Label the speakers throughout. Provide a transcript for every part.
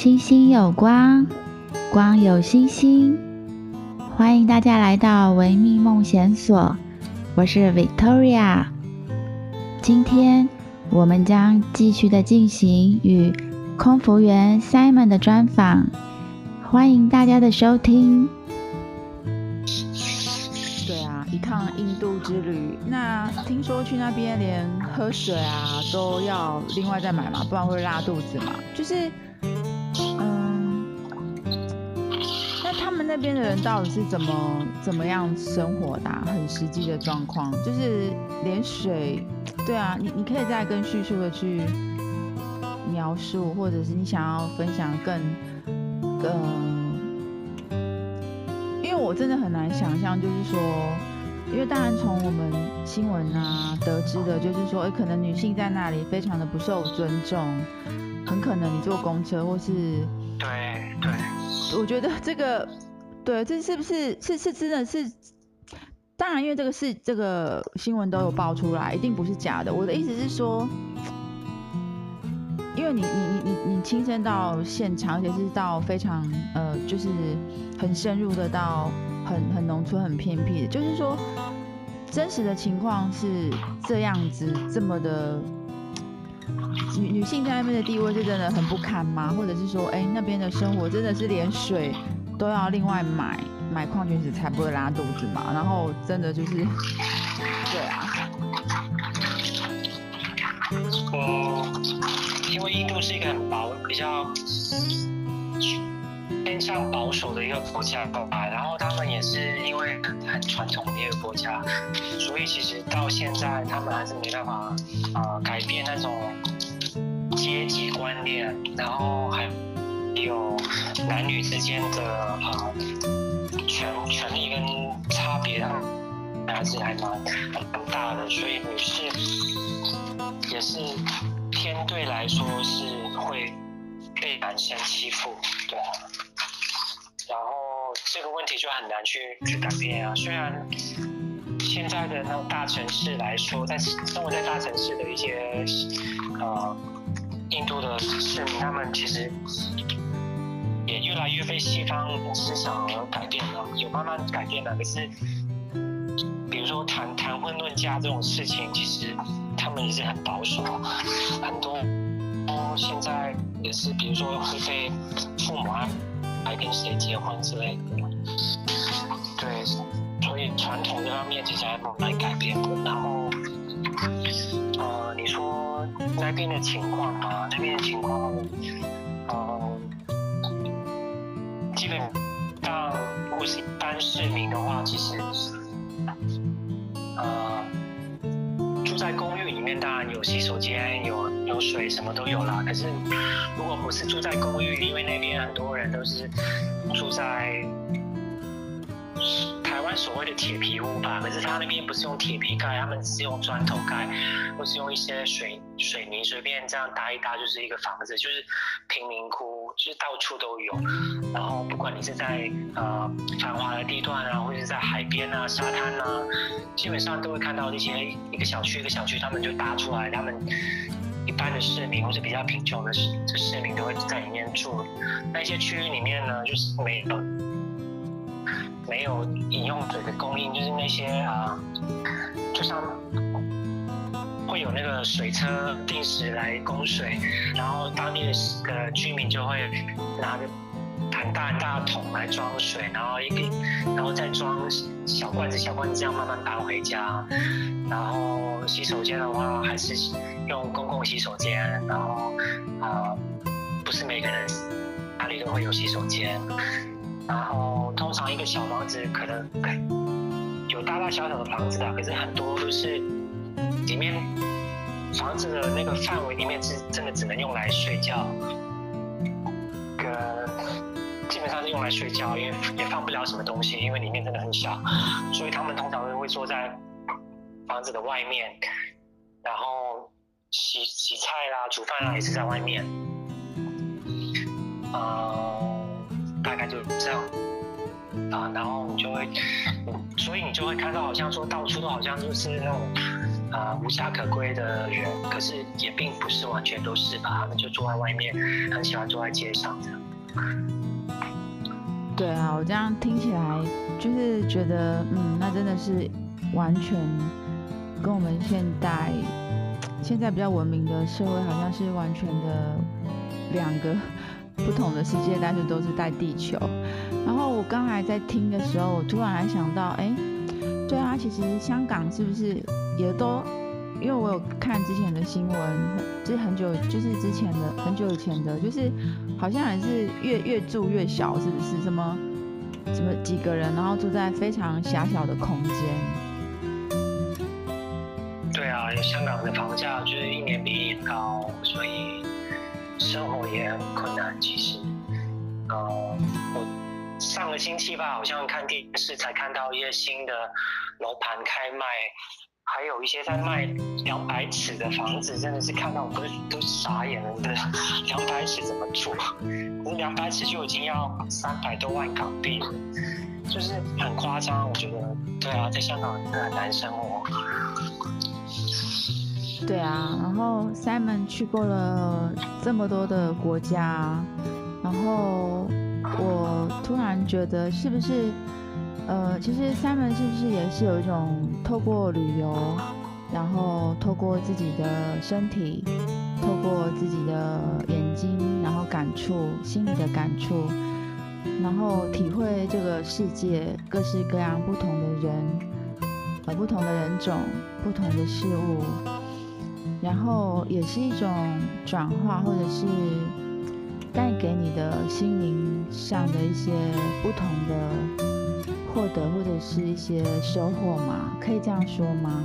Speaker 1: 星星有光，光有星星。欢迎大家来到维密梦想所，我是 Victoria。今天我们将继续的进行与空服员 Simon 的专访，欢迎大家的收听。
Speaker 2: 对啊，一趟印度之旅，那听说去那边连喝水啊都要另外再买嘛，不然会拉肚子嘛。就是。那边的人到底是怎么怎么样生活的？很实际的状况，就是连水，对啊，你你可以再更叙述的去描述，或者是你想要分享更更，因为我真的很难想象，就是说，因为当然从我们新闻啊得知的，就是说，哎，可能女性在那里非常的不受尊重，很可能你坐公车或是，
Speaker 3: 对对，
Speaker 2: 我觉得这个。对，这是不是是是真的是？当然，因为这个是这个新闻都有爆出来，一定不是假的。我的意思是说，因为你你你你你亲身到现场，而且是到非常呃，就是很深入的到很很农村、很偏僻的，就是说真实的情况是这样子，这么的女女性在那边的地位是真的很不堪吗？或者是说，哎，那边的生活真的是连水？都要另外买买矿泉水才不会拉肚子嘛，然后真的就是，对啊，
Speaker 3: 我，因为印度是一个很保比较偏向保守的一个国家吧，然后他们也是因为很传统的一个国家，所以其实到现在他们还是没办法、呃、改变那种阶级观念，然后还。有男女之间的啊权权利跟差别啊，还是还蛮很大的，所以女士也是偏对来说是会被男生欺负，对。然后这个问题就很难去去改变啊。虽然现在的那种大城市来说，在生活在大城市的一些呃印度的市民，他们其实。越来越被西方思想而改变了，有慢慢改变了。可是，比如说谈谈婚论嫁这种事情，其实他们也是很保守，很多现在也是，比如说会被父母安排跟谁结婚之类的。对，所以传统这方面其实还慢慢改变的。然后，呃，你说那边的情况啊，那边的情况，呃。果是一般市民的话，其实，呃，住在公寓里面，当然有洗手间、有有水，什么都有啦。可是，如果不是住在公寓，因为那边很多人都是住在。所谓的铁皮屋吧，可是他那边不是用铁皮盖，他们是用砖头盖，或是用一些水水泥随便这样搭一搭，就是一个房子，就是贫民窟，就是到处都有。然后不管你是在呃繁华的地段啊，或者是在海边啊、沙滩啊，基本上都会看到一些一个小区一个小区，他们就搭出来，他们一般的市民或是比较贫穷的市市民都会在里面住。那些区域里面呢，就是没有。没有饮用水的供应，就是那些啊，就像会有那个水车定时来供水，然后当地的居民就会拿着很大很大的桶来装水，然后一个，然后再装小罐子小罐子这样慢慢搬回家。然后洗手间的话，还是用公共洗手间，然后啊，不是每个人家里都会有洗手间。然后通常一个小房子可能有大大小小的房子啊，可是很多都是里面房子的那个范围里面是真的只能用来睡觉，跟基本上是用来睡觉，因为也放不了什么东西，因为里面真的很小，所以他们通常都会坐在房子的外面，然后洗洗菜啦、煮饭啦也是在外面，啊、啊，然后你就会，所以你就会看到，好像说到处都好像就是那种啊、无家可归的人，可是也并不是完全都是吧，他们就坐在外面，很喜欢坐在街上这样。
Speaker 2: 对啊，我这样听起来就是觉得，嗯，那真的是完全跟我们现代现在比较文明的社会好像是完全的两个 不同的世界，但是都是在地球。然后我刚才在听的时候，我突然还想到，哎，对啊，其实香港是不是也都？因为我有看之前的新闻，就是很久，就是之前的很久以前的，就是好像还是越越住越小，是不是？什么什么几个人，然后住在非常狭小的空间。
Speaker 3: 对啊，香港的房价就是一年比一年高，所以生活也很困难。其实，呃，上个星期吧，好像看电视才看到一些新的楼盘开卖，还有一些在卖两百尺的房子，真的是看到我都都傻眼了。的两百尺怎么住？那两百尺就已经要三百多万港币了，就是很夸张。我觉得，对啊，在香港真的很难生活。
Speaker 2: 对啊，然后 Simon 去过了这么多的国家，然后。我突然觉得，是不是，呃，其实 Simon 是不是也是有一种透过旅游，然后透过自己的身体，透过自己的眼睛，然后感触心里的感触，然后体会这个世界各式各样不同的人，呃，不同的人种，不同的事物，然后也是一种转化，或者是。带给你的心灵上的一些不同的获得，或者是一些收获吗？可以这样说吗？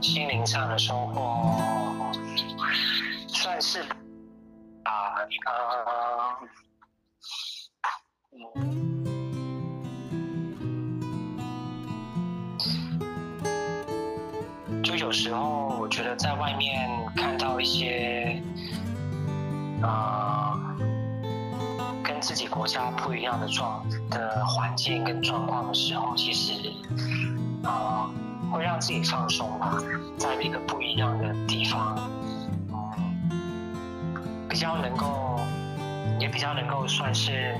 Speaker 3: 心灵上的收获算是啊，呃，嗯。有时候我觉得在外面看到一些，呃，跟自己国家不一样的状的环境跟状况的时候，其实，呃，会让自己放松吧，在一个不一样的地方，嗯，比较能够，也比较能够算是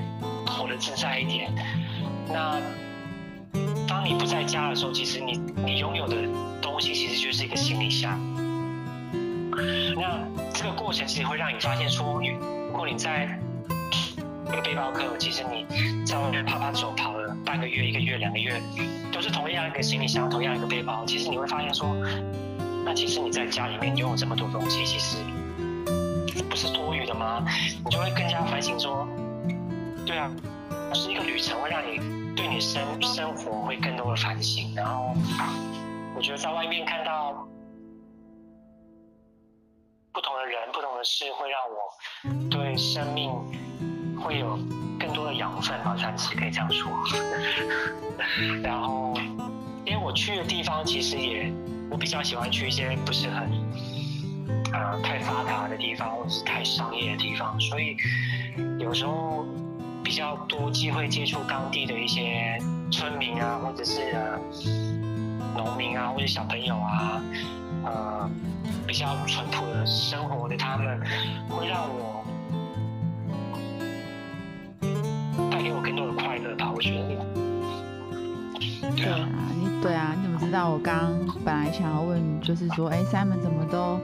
Speaker 3: 活得自在一点。那当你不在家的时候，其实你你拥有的。东西其实就是一个行李箱，那这个过程其实会让你发现说，如果你在一个背包客，其实你在外面啪啪走跑了半个月、一个月、两个月，都是同样一个行李箱、同样一个背包，其实你会发现说，那其实你在家里面拥有这么多东西，其实不是多余的吗？你就会更加反省说，对啊，是一个旅程，会让你对你生生活会更多的反省，然后。我觉得在外面看到不同的人、不同的事，会让我对生命会有更多的养分吧，算是可以这样说。然后，因为我去的地方其实也，我比较喜欢去一些不是很呃太发达的地方，或者是太商业的地方，所以有时候比较多机会接触当地的一些村民啊，或者是。呃农民啊，或者小朋友啊，呃，比较淳朴的生活的他们，会让我带给我更多的快乐吧。我觉得。
Speaker 2: 对啊，你对啊，你怎么知道？我刚本来想要问，就是说，哎，Simon 怎么都，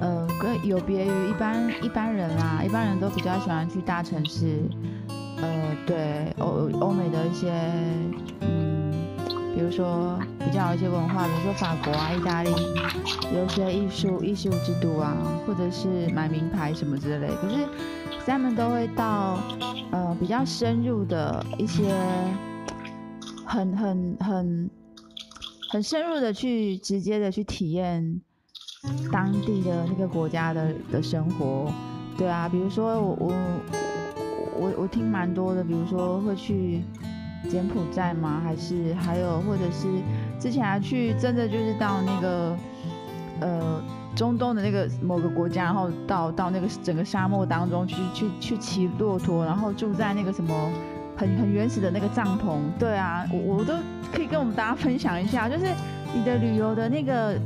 Speaker 2: 呃，跟有别于一般一般人啦，一般人都比较喜欢去大城市，呃，对，欧欧美的一些，嗯。比如说比较一些文化，比如说法国啊、意大利，有一些艺术艺术之都啊，或者是买名牌什么之类。可是他们都会到呃比较深入的一些很很很很深入的去直接的去体验当地的那个国家的的生活。对啊，比如说我我我我听蛮多的，比如说会去。柬埔寨吗？还是还有，或者是之前还去，真的就是到那个呃中东的那个某个国家，然后到到那个整个沙漠当中去去去骑骆驼，然后住在那个什么很很原始的那个帐篷。对啊，我我都可以跟我们大家分享一下，就是你的旅游的那个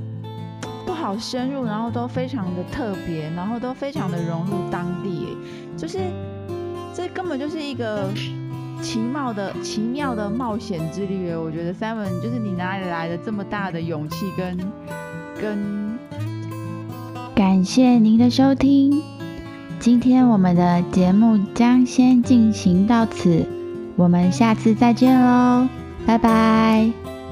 Speaker 2: 都好深入，然后都非常的特别，然后都非常的融入当地，就是这根本就是一个奇妙的奇妙的冒险之旅。我觉得 Simon 就是你哪里来的这么大的勇气跟跟？
Speaker 1: 感谢您的收听，今天我们的节目将先进行到此，我们下次再见喽，拜拜。